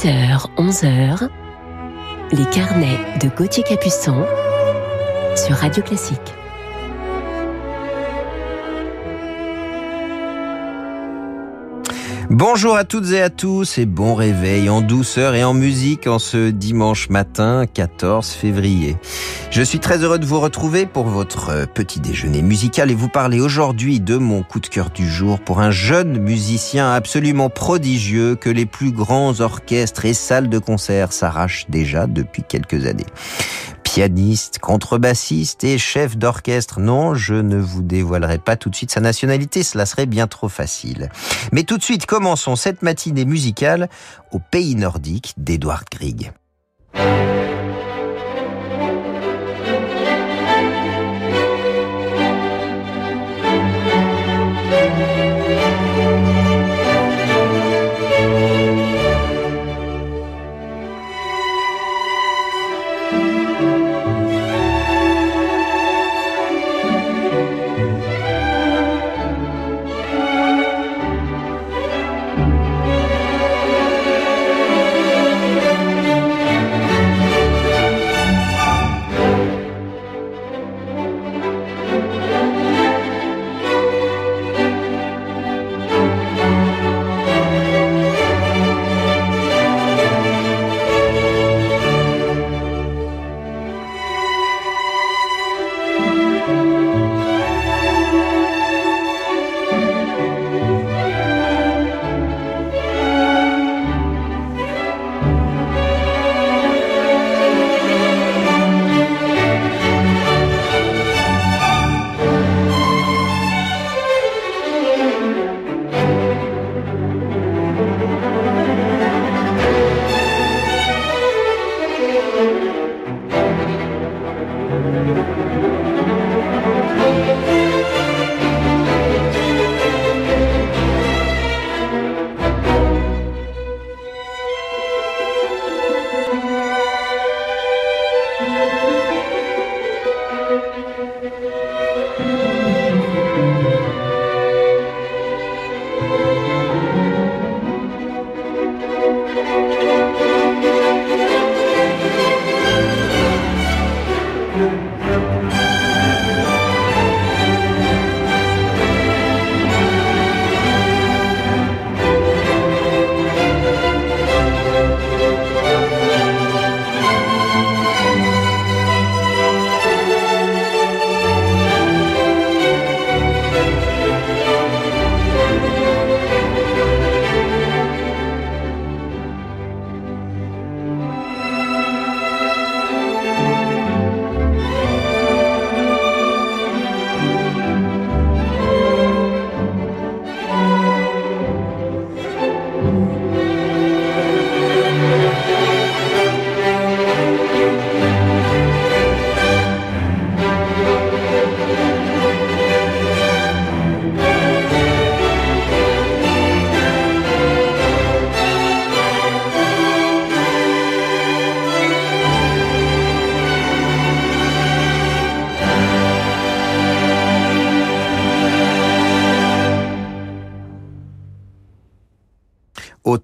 10h, 11h, les carnets de Gauthier Capuçon sur Radio Classique. Bonjour à toutes et à tous et bon réveil en douceur et en musique en ce dimanche matin 14 février. Je suis très heureux de vous retrouver pour votre petit déjeuner musical et vous parler aujourd'hui de mon coup de cœur du jour pour un jeune musicien absolument prodigieux que les plus grands orchestres et salles de concert s'arrachent déjà depuis quelques années pianiste, contrebassiste et chef d'orchestre. Non, je ne vous dévoilerai pas tout de suite sa nationalité, cela serait bien trop facile. Mais tout de suite, commençons cette matinée musicale au pays nordique d'Edward Grieg.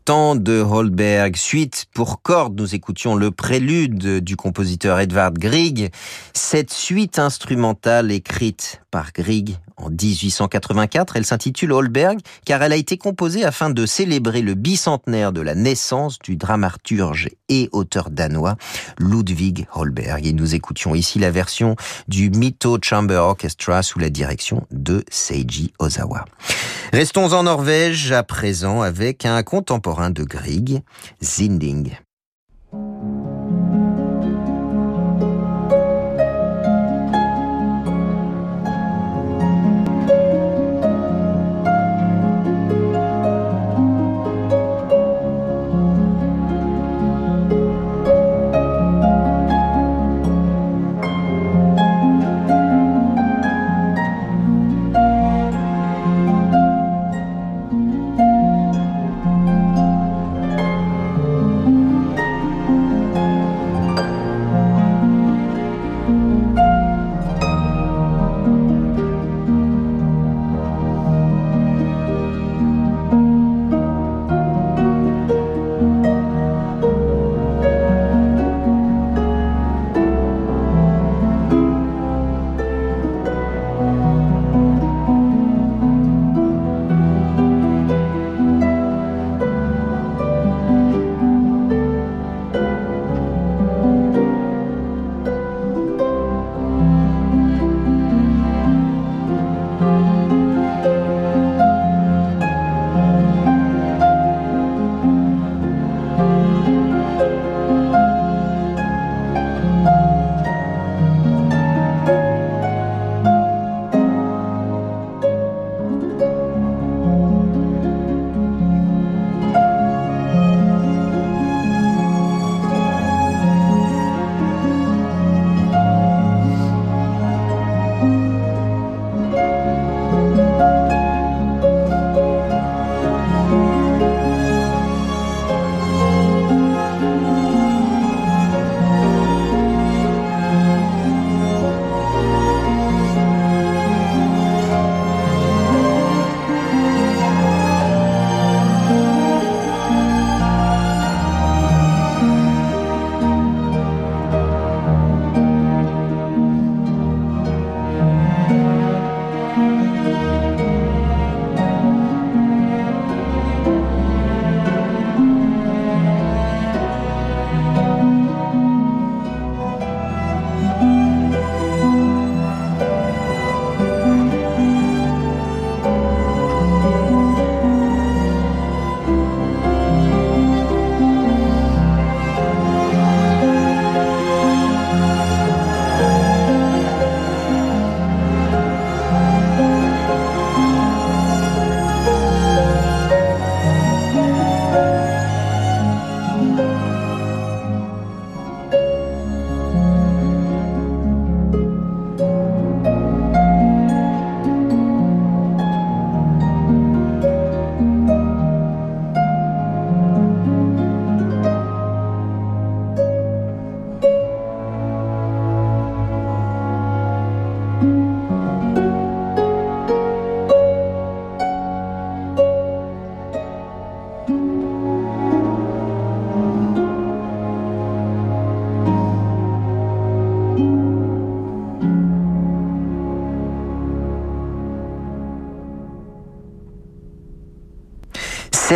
Temps de Holberg, suite pour cordes, nous écoutions le prélude du compositeur Edvard Grieg. Cette suite instrumentale écrite par Grieg en 1884, elle s'intitule Holberg car elle a été composée afin de célébrer le bicentenaire de la naissance du dramaturge et auteur danois Ludwig Holberg. Et nous écoutions ici la version du Mito Chamber Orchestra sous la direction de Seiji Ozawa. Restons en Norvège à présent avec un contemporain de Grieg, Zinding.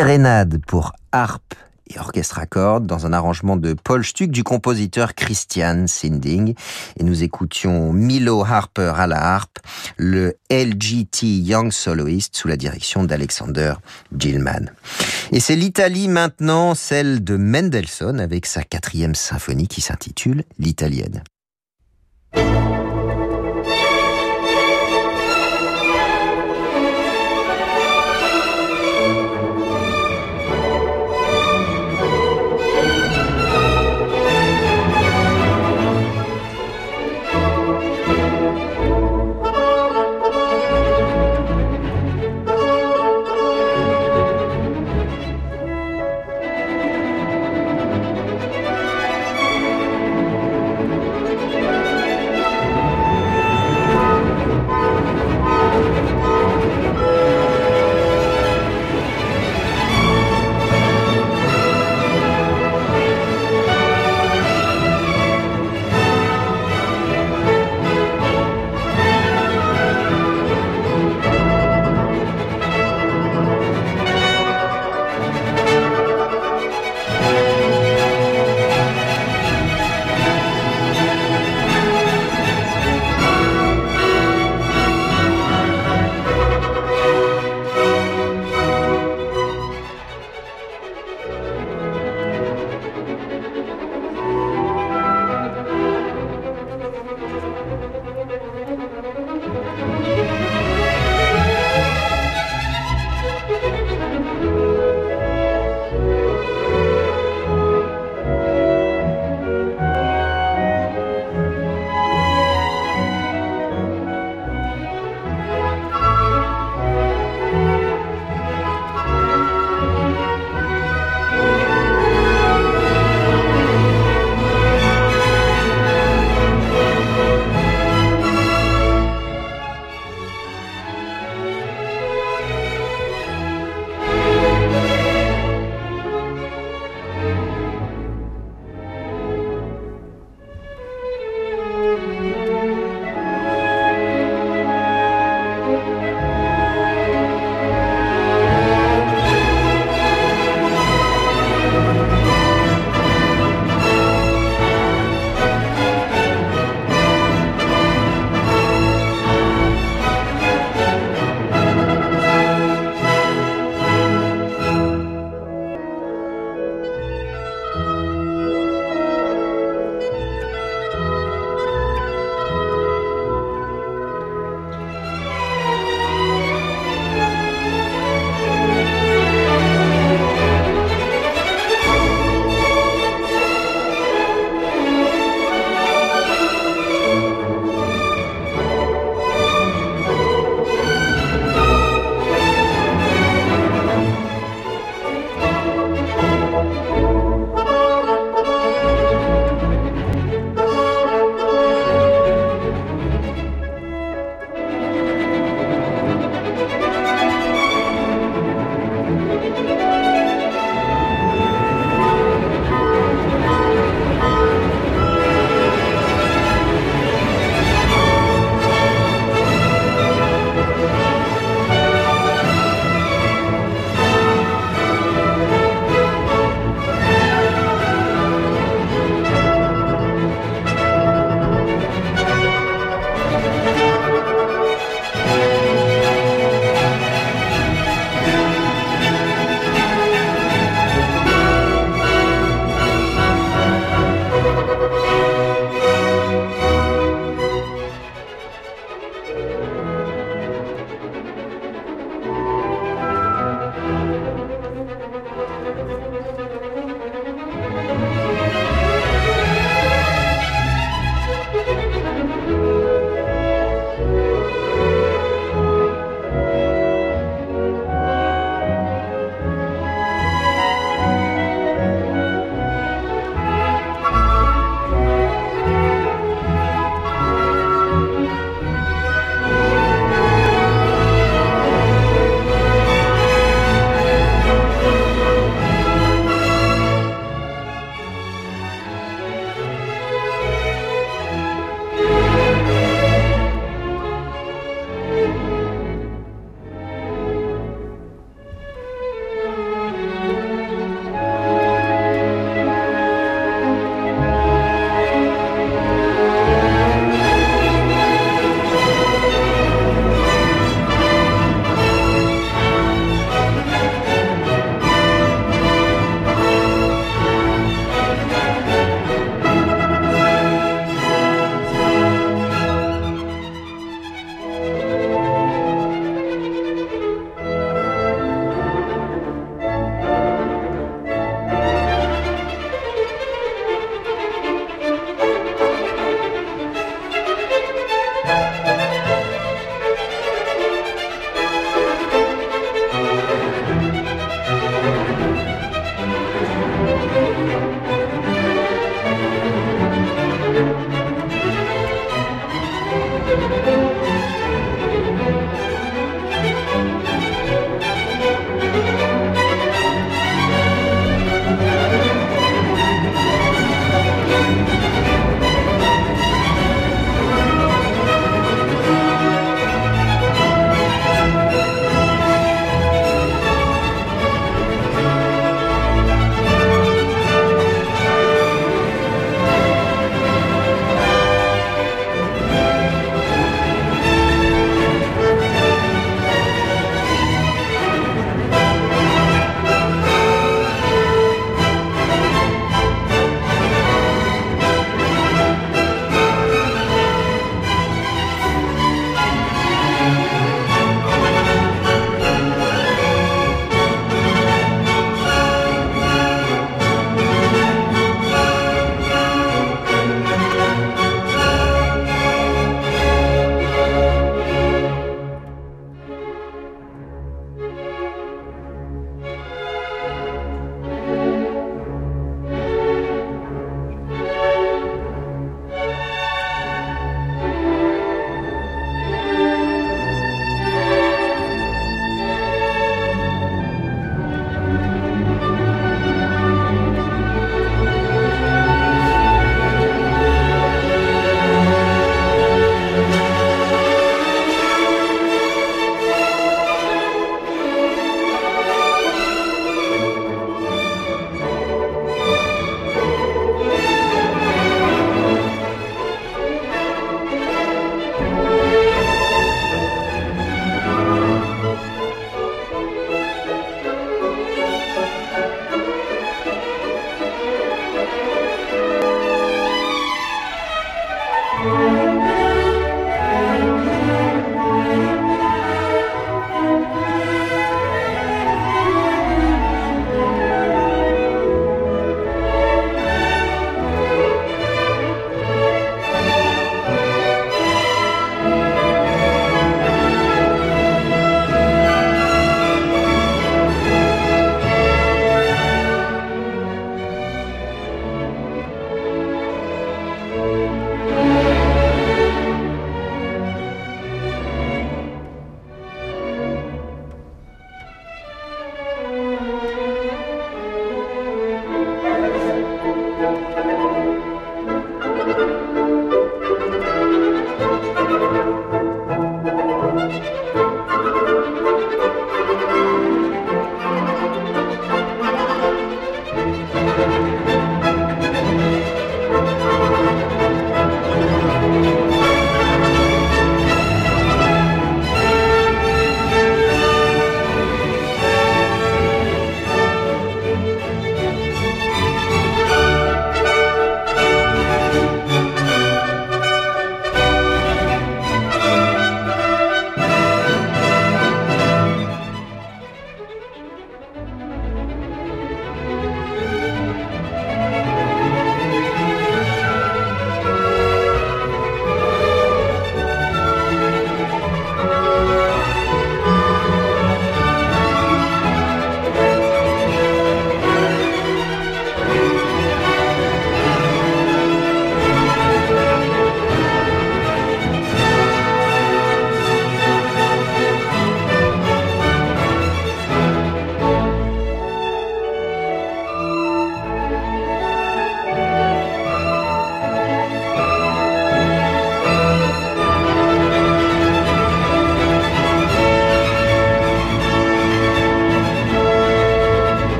Sérénade pour harpe et orchestre à cordes dans un arrangement de Paul Stuck du compositeur Christian Sinding. Et nous écoutions Milo Harper à la harpe, le LGT Young Soloist sous la direction d'Alexander Gilman. Et c'est l'Italie maintenant, celle de Mendelssohn avec sa quatrième symphonie qui s'intitule L'Italienne.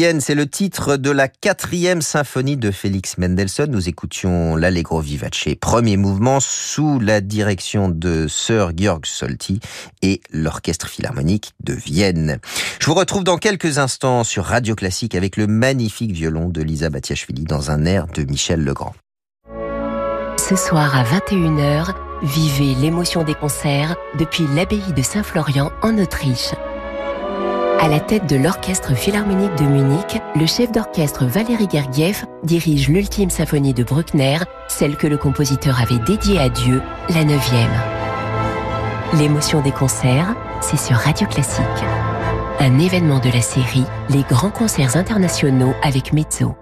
C'est le titre de la quatrième symphonie de Félix Mendelssohn. Nous écoutions l'Allegro Vivace, premier mouvement sous la direction de Sir Georg Solti et l'Orchestre Philharmonique de Vienne. Je vous retrouve dans quelques instants sur Radio Classique avec le magnifique violon de Lisa Batiachvili dans un air de Michel Legrand. Ce soir à 21h, vivez l'émotion des concerts depuis l'abbaye de Saint-Florian en Autriche. À la tête de l'Orchestre Philharmonique de Munich, le chef d'orchestre Valéry Gergiev dirige l'ultime symphonie de Bruckner, celle que le compositeur avait dédiée à Dieu, la neuvième. L'émotion des concerts, c'est sur Radio Classique. un événement de la série Les grands concerts internationaux avec Mezzo.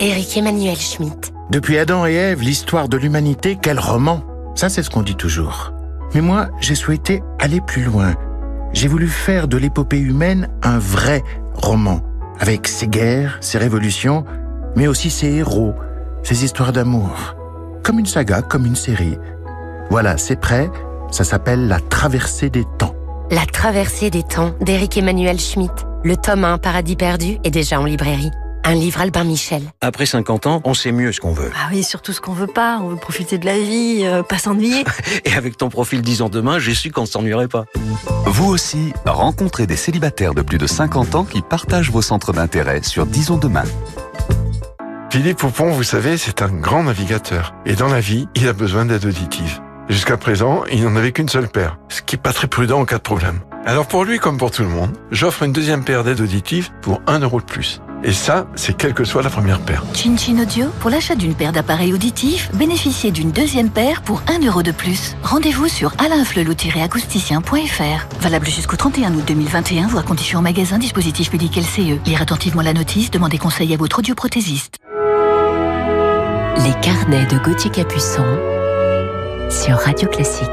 Eric Emmanuel Schmitt. Depuis Adam et Ève, l'histoire de l'humanité, quel roman? Ça, c'est ce qu'on dit toujours. Mais moi, j'ai souhaité aller plus loin. J'ai voulu faire de l'épopée humaine un vrai roman, avec ses guerres, ses révolutions, mais aussi ses héros, ses histoires d'amour. Comme une saga, comme une série. Voilà, c'est prêt, ça s'appelle La traversée des temps. La traversée des temps d'Éric Emmanuel Schmitt. Le tome 1 Paradis perdu est déjà en librairie. Un livre Albin Michel. Après 50 ans, on sait mieux ce qu'on veut. Ah oui, surtout ce qu'on veut pas. On veut profiter de la vie, euh, pas s'ennuyer. Et avec ton profil 10 ans demain, j'ai su qu'on ne s'ennuierait pas. Vous aussi, rencontrez des célibataires de plus de 50 ans qui partagent vos centres d'intérêt sur Disons demain. Philippe Poupon, vous savez, c'est un grand navigateur. Et dans la vie, il a besoin d'aide auditive. Jusqu'à présent, il n'en avait qu'une seule paire, ce qui est pas très prudent en cas de problème. Alors pour lui comme pour tout le monde, j'offre une deuxième paire d'aides auditives pour 1 euro de plus. Et ça, c'est quelle que soit la première paire. Chin Chin Audio, pour l'achat d'une paire d'appareils auditifs, bénéficiez d'une deuxième paire pour 1 euro de plus. Rendez-vous sur alainflelou-acousticien.fr. Valable jusqu'au 31 août 2021, voire conditions en magasin, dispositif public LCE. Lire attentivement la notice, demandez conseil à votre audioprothésiste. Les carnets de Gauthier Capuçon sur Radio Classique.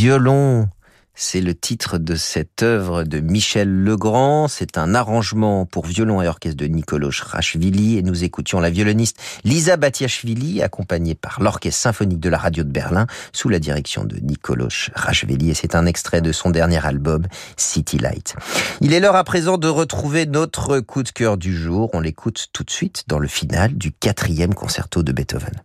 Violon. C'est le titre de cette œuvre de Michel Legrand. C'est un arrangement pour violon et orchestre de Nicolas Rachvili et nous écoutions la violoniste Lisa Batiachvili accompagnée par l'orchestre symphonique de la radio de Berlin sous la direction de Nicolas Rachvili et c'est un extrait de son dernier album City Light. Il est l'heure à présent de retrouver notre coup de cœur du jour. On l'écoute tout de suite dans le final du quatrième concerto de Beethoven.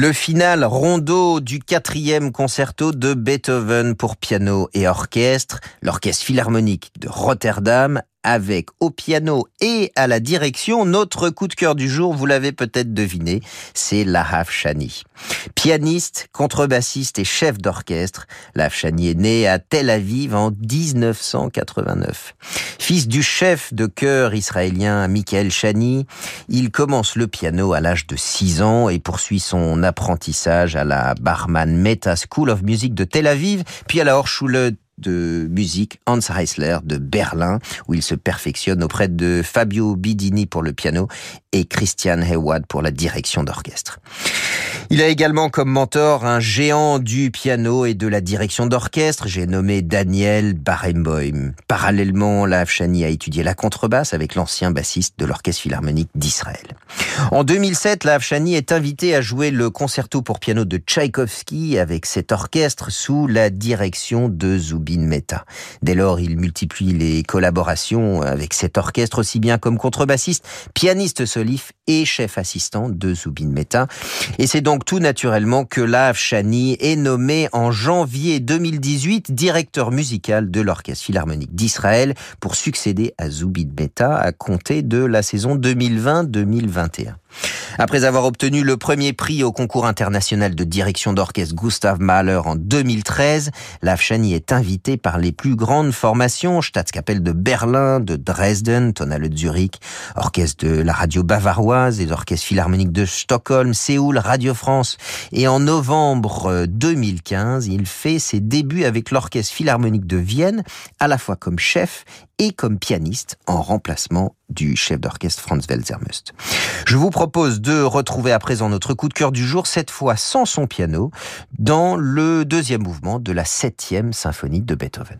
Le final rondo du quatrième concerto de Beethoven pour piano et orchestre, l'orchestre philharmonique de Rotterdam avec au piano et à la direction notre coup de cœur du jour, vous l'avez peut-être deviné, c'est Lahav Shani. Pianiste, contrebassiste et chef d'orchestre, Lahav Shani est né à Tel Aviv en 1989. Fils du chef de chœur israélien Michael Shani, il commence le piano à l'âge de 6 ans et poursuit son apprentissage à la Barman Meta School of Music de Tel Aviv, puis à la Hochschule de musique Hans Heisler de Berlin, où il se perfectionne auprès de Fabio Bidini pour le piano et Christian Hayward pour la direction d'orchestre. Il a également comme mentor un géant du piano et de la direction d'orchestre, j'ai nommé Daniel Barenboim. Parallèlement, la Afshani a étudié la contrebasse avec l'ancien bassiste de l'Orchestre Philharmonique d'Israël. En 2007, la Afshani est invité à jouer le concerto pour piano de Tchaïkovski avec cet orchestre sous la direction de Zubin Mehta. Dès lors, il multiplie les collaborations avec cet orchestre aussi bien comme contrebassiste, pianiste solif et chef assistant de Zubin Mehta. Et c'est donc tout naturellement que Lav Shani est nommé en janvier 2018 directeur musical de l'Orchestre Philharmonique d'Israël pour succéder à Zubin Mehta à compter de la saison 2020-2021. Après avoir obtenu le premier prix au concours international de direction d'orchestre Gustav Mahler en 2013, Shani est invité par les plus grandes formations, Staatskapelle de Berlin, de Dresden, Tonale de Zurich, orchestre de la radio bavaroise et orchestre philharmonique de Stockholm, Séoul, Radio France. Et en novembre 2015, il fait ses débuts avec l'orchestre philharmonique de Vienne, à la fois comme chef et comme pianiste en remplacement du chef d'orchestre Franz Welzermust. Je vous propose de retrouver à présent notre coup de cœur du jour, cette fois sans son piano, dans le deuxième mouvement de la septième symphonie de Beethoven.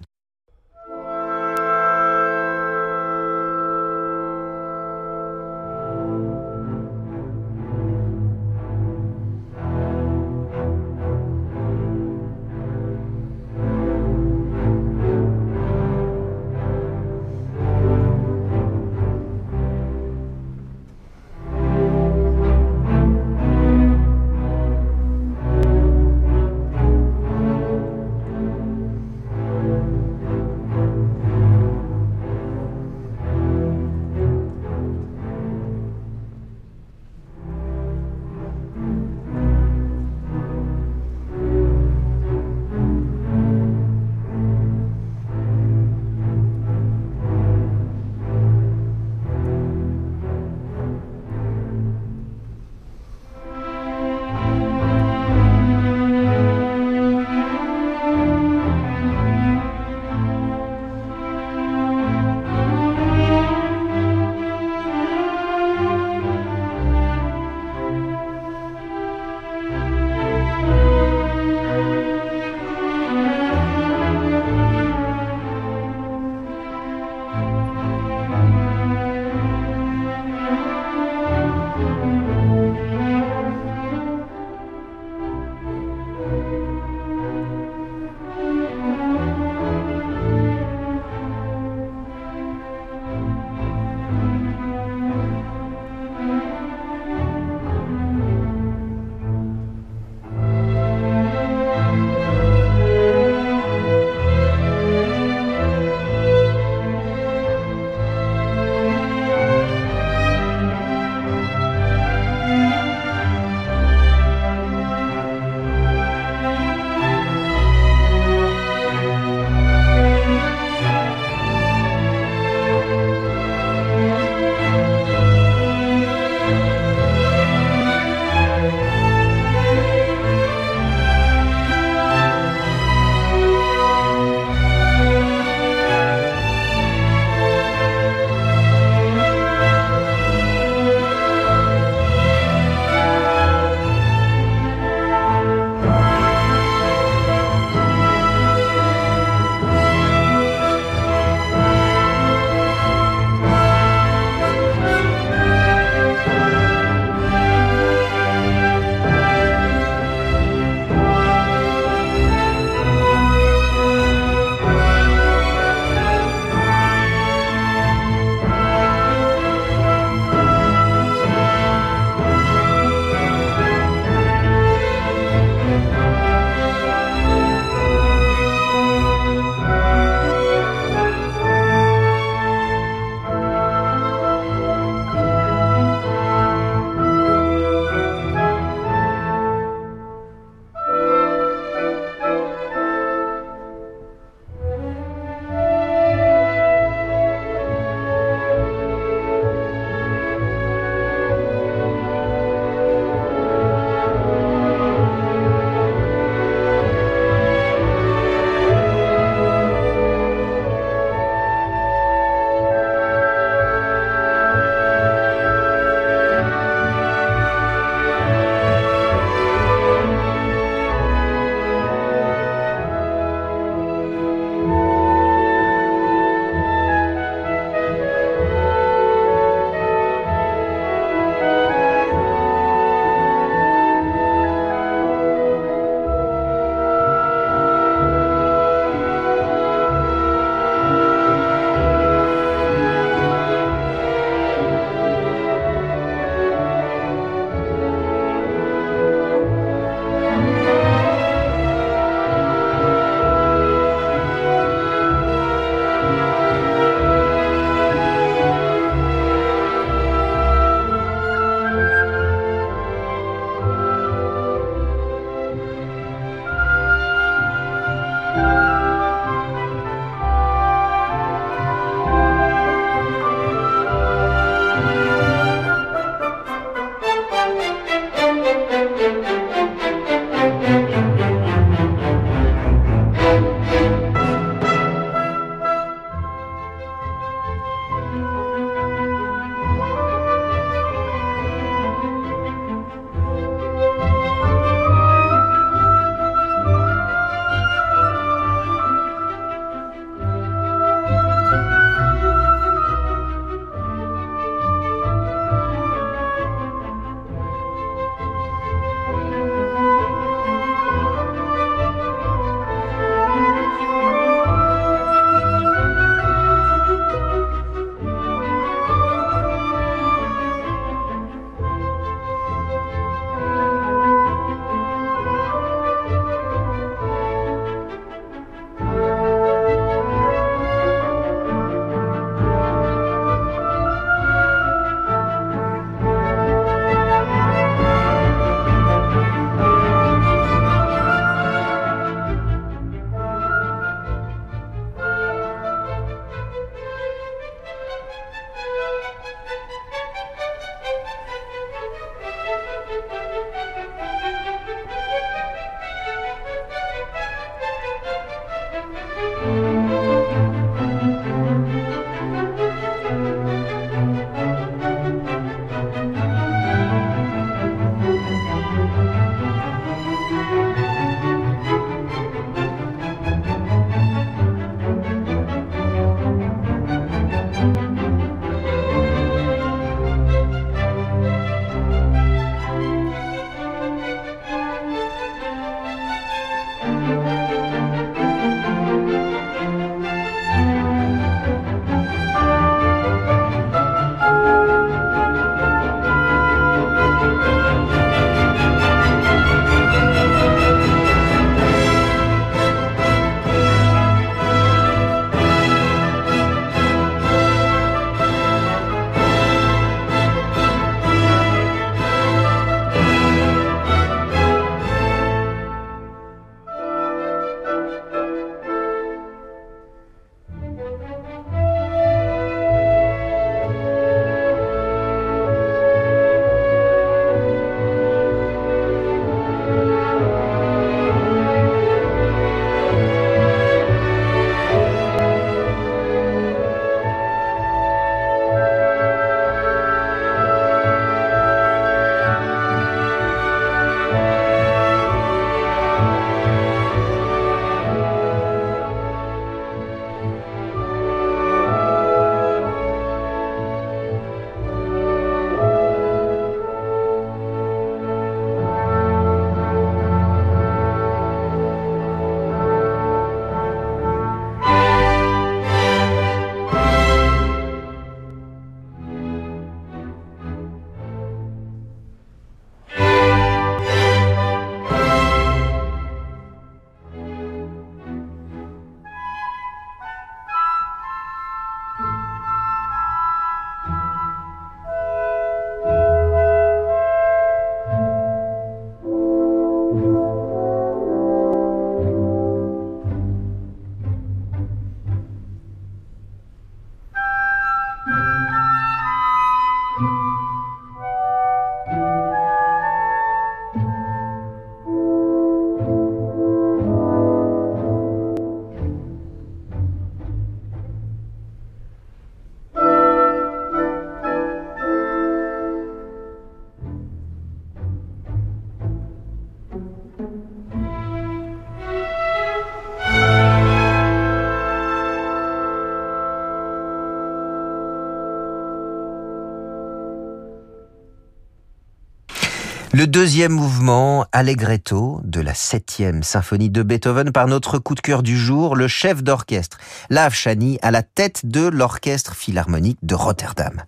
Deuxième mouvement, Allegretto, de la septième symphonie de Beethoven par notre coup de cœur du jour, le chef d'orchestre, Lav Chani, à la tête de l'orchestre philharmonique de Rotterdam.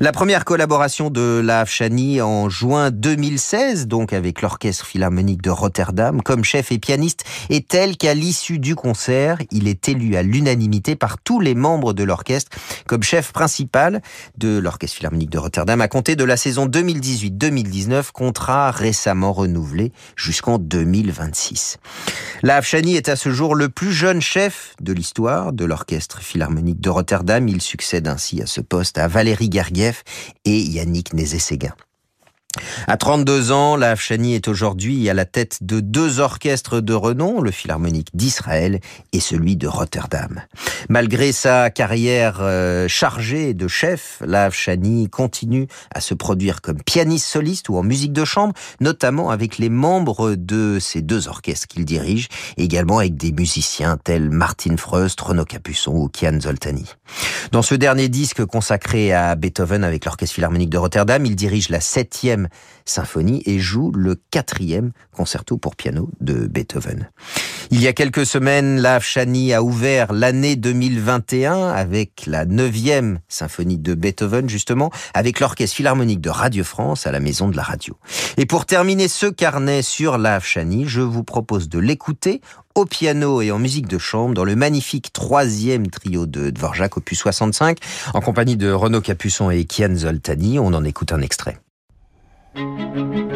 La première collaboration de Lav Chani en juin 2016, donc avec l'orchestre philharmonique de Rotterdam, comme chef et pianiste, est telle qu'à l'issue du concert, il est élu à l'unanimité par tous les membres de l'orchestre comme chef principal de l'orchestre philharmonique de Rotterdam à compter de la saison 2018-2019 contrat récemment renouvelé jusqu'en 2026. La Afshani est à ce jour le plus jeune chef de l'histoire de l'Orchestre Philharmonique de Rotterdam. Il succède ainsi à ce poste à Valérie Gergiev et Yannick Nézé-Séguin. À 32 ans, la Afshani est aujourd'hui à la tête de deux orchestres de renom, le Philharmonique d'Israël et celui de Rotterdam. Malgré sa carrière euh, chargée de chef, la Afshani continue à se produire comme pianiste soliste ou en musique de chambre, notamment avec les membres de ces deux orchestres qu'il dirige, également avec des musiciens tels Martin Freust, Renaud Capuçon ou Kian Zoltani. Dans ce dernier disque consacré à Beethoven avec l'Orchestre Philharmonique de Rotterdam, il dirige la septième symphonie et joue le quatrième concerto pour piano de Beethoven. Il y a quelques semaines, la Chani a ouvert l'année 2021 avec la neuvième symphonie de Beethoven, justement, avec l'Orchestre Philharmonique de Radio France à la Maison de la Radio. Et pour terminer ce carnet sur la Chani, je vous propose de l'écouter au piano et en musique de chambre dans le magnifique troisième trio de Dvorak opus 65 en compagnie de Renaud Capuçon et Kian Zoltani. On en écoute un extrait. Thank you.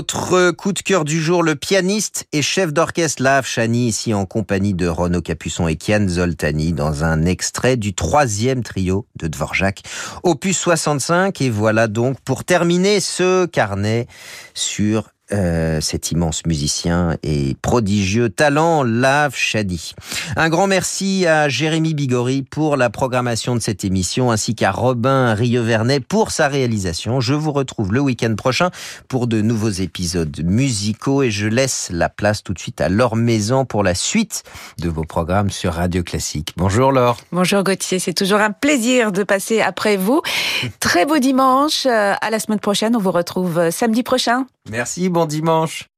Notre coup de cœur du jour, le pianiste et chef d'orchestre Lav Chani, ici en compagnie de Renaud Capuçon et Kian Zoltani, dans un extrait du troisième trio de Dvorak, opus 65. Et voilà donc pour terminer ce carnet sur euh, cet immense musicien et prodigieux talent, Lav Shadi. Un grand merci à Jérémy Bigori pour la programmation de cette émission, ainsi qu'à Robin Rievernet pour sa réalisation. Je vous retrouve le week-end prochain pour de nouveaux épisodes musicaux et je laisse la place tout de suite à Laure Maison pour la suite de vos programmes sur Radio Classique. Bonjour Laure. Bonjour Gauthier, c'est toujours un plaisir de passer après vous. Très beau dimanche, euh, à la semaine prochaine, on vous retrouve euh, samedi prochain. Merci, bon dimanche.